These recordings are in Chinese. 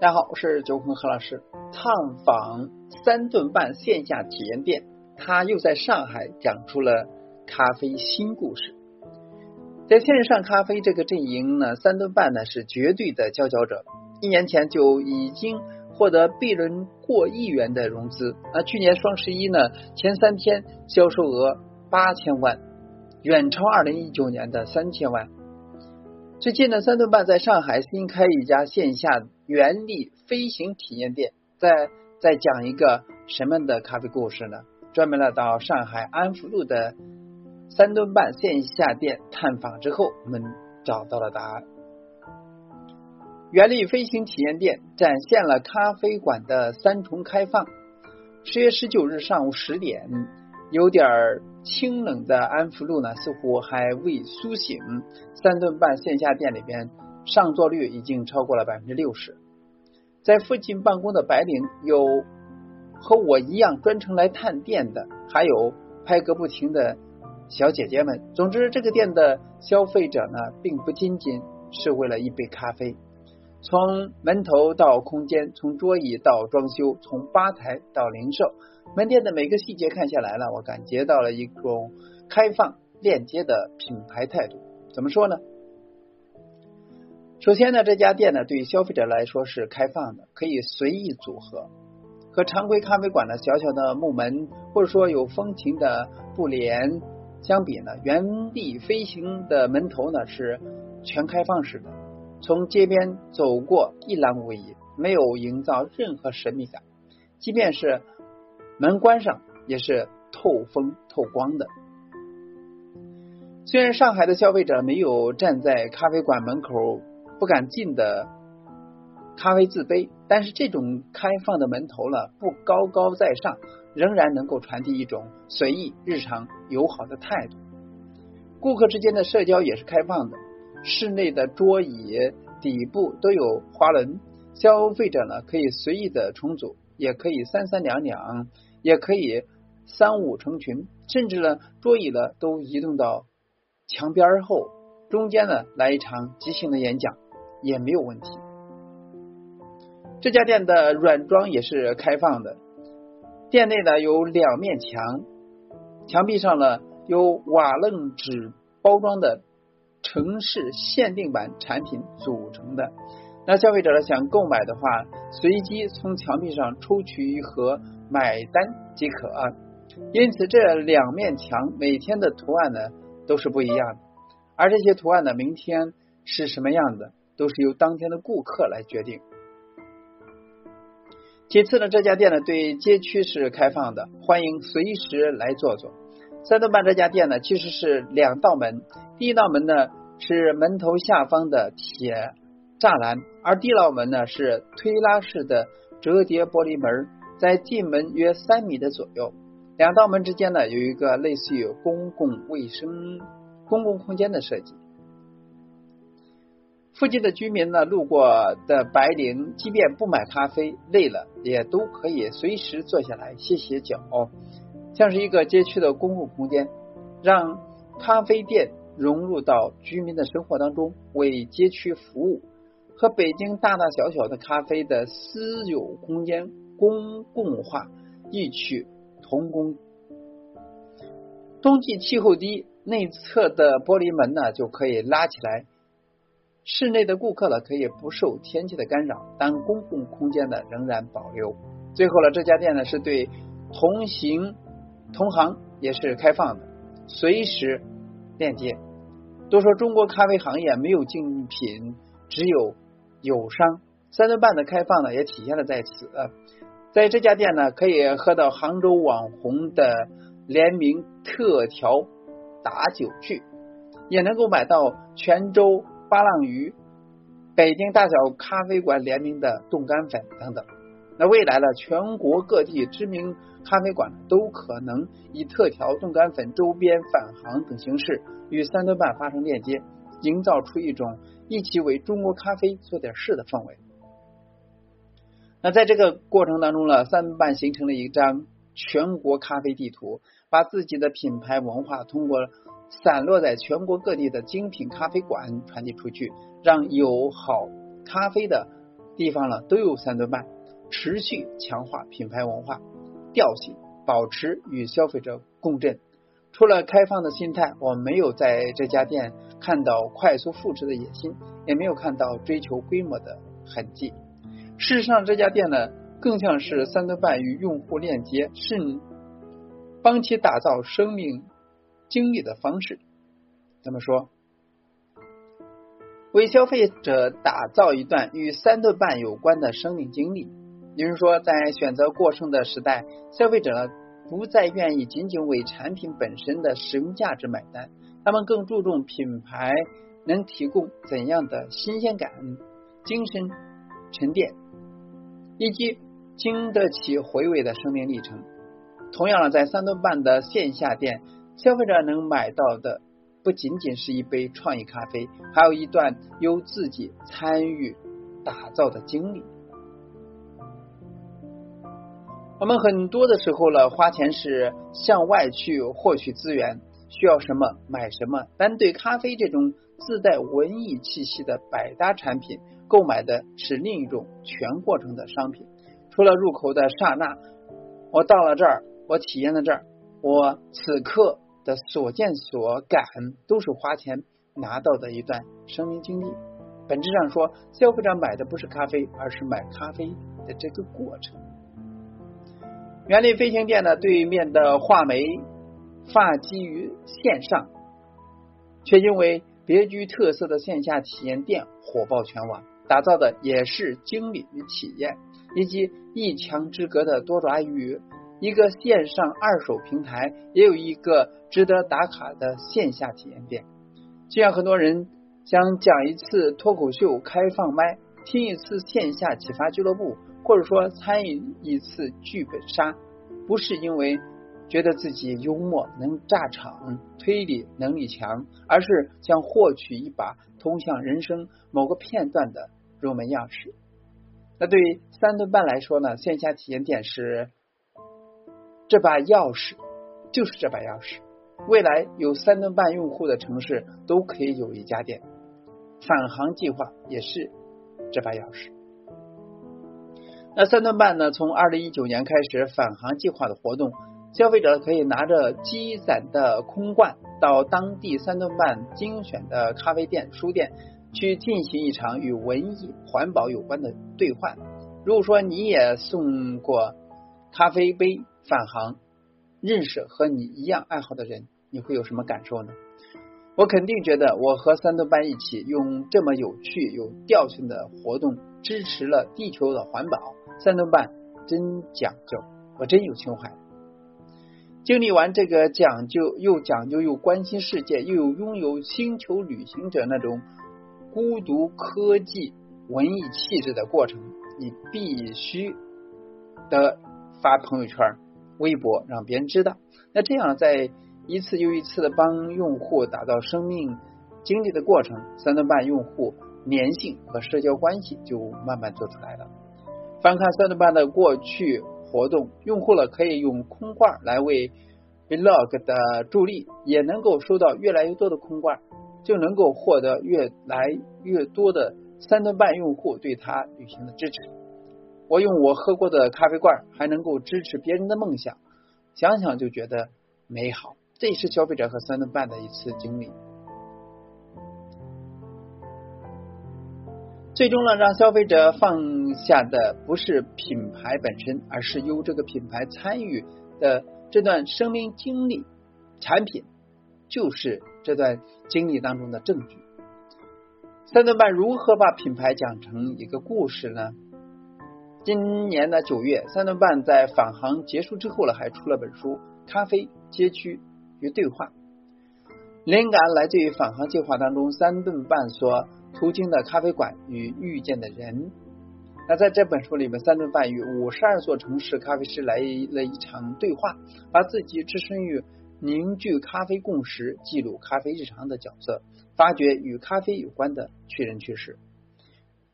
大家好，我是九坤何老师。探访三顿半线下体验店，他又在上海讲出了咖啡新故事。在线上咖啡这个阵营呢，三顿半呢是绝对的佼佼者。一年前就已经获得 B 轮过亿元的融资。那去年双十一呢，前三天销售额八千万，远超二零一九年的三千万。最近呢，三顿半在上海新开一家线下原力飞行体验店，在在讲一个什么的咖啡故事呢？专门来到上海安福路的三顿半线下店探访之后，我们找到了答案。原力飞行体验店展现了咖啡馆的三重开放。十月十九日上午十点。有点清冷的安福路呢，似乎还未苏醒。三顿半线下店里边上座率已经超过了百分之六十。在附近办公的白领有和我一样专程来探店的，还有拍个不停的小姐姐们。总之，这个店的消费者呢，并不仅仅是为了一杯咖啡。从门头到空间，从桌椅到装修，从吧台到零售。门店的每个细节看下来了，我感觉到了一种开放链接的品牌态度。怎么说呢？首先呢，这家店呢对消费者来说是开放的，可以随意组合。和常规咖啡馆的小小的木门或者说有风情的布帘相比呢，原地飞行的门头呢是全开放式的，从街边走过一览无遗，没有营造任何神秘感，即便是。门关上也是透风透光的。虽然上海的消费者没有站在咖啡馆门口不敢进的咖啡自卑，但是这种开放的门头了，不高高在上，仍然能够传递一种随意、日常、友好的态度。顾客之间的社交也是开放的，室内的桌椅底部都有滑轮，消费者呢可以随意的重组，也可以三三两两。也可以三五成群，甚至呢桌椅呢都移动到墙边后，中间呢来一场即兴的演讲也没有问题。这家店的软装也是开放的，店内呢有两面墙，墙壁上呢有瓦楞纸包装的城市限定版产品组成的。那消费者呢想购买的话，随机从墙壁上抽取一盒。买单即可啊，因此这两面墙每天的图案呢都是不一样的，而这些图案呢明天是什么样的，都是由当天的顾客来决定。其次呢，这家店呢对街区是开放的，欢迎随时来坐坐。三顿半这家店呢其实是两道门，第一道门呢是门头下方的铁栅栏，而第二道门呢是推拉式的折叠玻璃门。在进门约三米的左右，两道门之间呢有一个类似于公共卫生公共空间的设计。附近的居民呢，路过的白领，即便不买咖啡，累了也都可以随时坐下来歇歇脚，像是一个街区的公共空间，让咖啡店融入到居民的生活当中，为街区服务，和北京大大小小的咖啡的私有空间。公共化异曲同工。冬季气候低，内侧的玻璃门呢就可以拉起来，室内的顾客呢可以不受天气的干扰，但公共空间呢仍然保留。最后呢，这家店呢是对同行同行也是开放的，随时链接。都说中国咖啡行业没有竞品，只有友商。三顿半的开放呢，也体现了在此。在这家店呢，可以喝到杭州网红的联名特调打酒具，也能够买到泉州八浪鱼、北京大小咖啡馆联名的冻干粉等等。那未来呢，全国各地知名咖啡馆都可能以特调冻干粉周边返航等形式与三顿半发生链接，营造出一种一起为中国咖啡做点事的氛围。那在这个过程当中呢，三顿半形成了一张全国咖啡地图，把自己的品牌文化通过散落在全国各地的精品咖啡馆传递出去，让有好咖啡的地方呢都有三顿半，持续强化品牌文化调性，保持与消费者共振。除了开放的心态，我没有在这家店看到快速复制的野心，也没有看到追求规模的痕迹。事实上，这家店呢，更像是三顿半与用户链接，是帮其打造生命经历的方式。怎么说？为消费者打造一段与三顿半有关的生命经历。有人说，在选择过剩的时代，消费者不再愿意仅仅为产品本身的使用价值买单，他们更注重品牌能提供怎样的新鲜感、精神沉淀，以及经得起回味的生命历程。同样的，在三顿半的线下店，消费者能买到的不仅仅是一杯创意咖啡，还有一段由自己参与打造的经历。我们很多的时候呢，花钱是向外去获取资源，需要什么买什么。但对咖啡这种自带文艺气息的百搭产品，购买的是另一种全过程的商品。除了入口的刹那，我到了这儿，我体验了这儿，我此刻的所见所感，都是花钱拿到的一段生命经历。本质上说，消费者买的不是咖啡，而是买咖啡的这个过程。园林飞行店的对面的画眉发基于线上，却因为别具特色的线下体验店火爆全网，打造的也是经历与体验，以及一墙之隔的多爪鱼。一个线上二手平台，也有一个值得打卡的线下体验店。就像很多人想讲一次脱口秀开放麦，听一次线下启发俱乐部。或者说参与一次剧本杀，不是因为觉得自己幽默能炸场、推理能力强，而是想获取一把通向人生某个片段的入门钥匙。那对于三顿半来说呢？线下体验店是这把钥匙，就是这把钥匙。未来有三顿半用户的城市都可以有一家店。返航计划也是这把钥匙。那三顿半呢？从二零一九年开始返航计划的活动，消费者可以拿着积攒的空罐到当地三顿半精选的咖啡店、书店去进行一场与文艺、环保有关的兑换。如果说你也送过咖啡杯返航，认识和你一样爱好的人，你会有什么感受呢？我肯定觉得，我和三顿半一起用这么有趣、有调性的活动，支持了地球的环保。三顿半真讲究，我真有情怀。经历完这个讲究又讲究又关心世界又有拥有星球旅行者那种孤独科技文艺气质的过程，你必须的发朋友圈、微博，让别人知道。那这样在一次又一次的帮用户打造生命经历的过程，三顿半用户粘性和社交关系就慢慢做出来了。翻看三顿半的过去活动，用户了可以用空罐来为 vlog 的助力，也能够收到越来越多的空罐，就能够获得越来越多的三顿半用户对他旅行的支持。我用我喝过的咖啡罐，还能够支持别人的梦想，想想就觉得美好。这也是消费者和三顿半的一次经历。最终呢，让消费者放下的不是品牌本身，而是由这个品牌参与的这段生命经历。产品就是这段经历当中的证据。三顿半如何把品牌讲成一个故事呢？今年的九月，三顿半在返航结束之后呢，还出了本书《咖啡街区与对话》，灵感来自于返航计划当中三顿半所。途经的咖啡馆与遇见的人，那在这本书里面，三顿半与五十二座城市咖啡师来了一场对话，把自己置身于凝聚咖啡共识、记录咖啡日常的角色，发掘与咖啡有关的趣人趣事。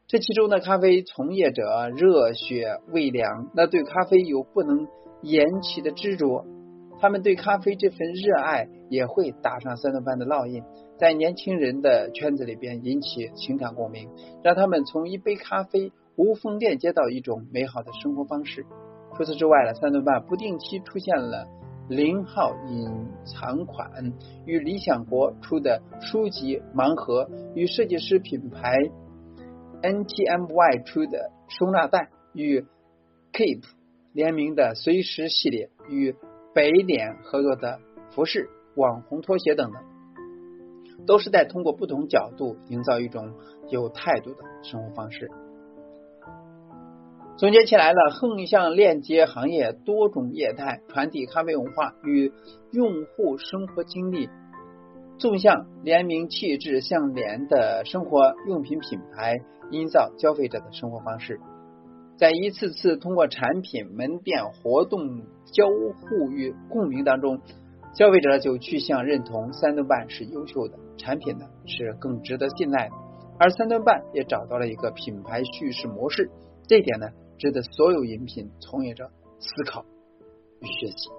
这其中的咖啡从业者热血未凉，那对咖啡有不能言弃的执着。他们对咖啡这份热爱也会打上三顿半的烙印，在年轻人的圈子里边引起情感共鸣，让他们从一杯咖啡无缝链接到一种美好的生活方式。除此之外呢，三顿半不定期出现了零号隐藏款与理想国出的书籍盲盒，与设计师品牌 NTMY 出的收纳袋，与 Keep 联名的随时系列，与北脸合作的服饰、网红拖鞋等等，都是在通过不同角度营造一种有态度的生活方式。总结起来了，横向链接行业多种业态，传递咖啡文化与用户生活经历；纵向联名气质相连的生活用品品牌，营造消费者的生活方式。在一次次通过产品、门店活动交互与共鸣当中，消费者就趋向认同三顿半是优秀的产品呢，是更值得信赖的。而三顿半也找到了一个品牌叙事模式，这一点呢。值得所有饮品从业者思考与学习。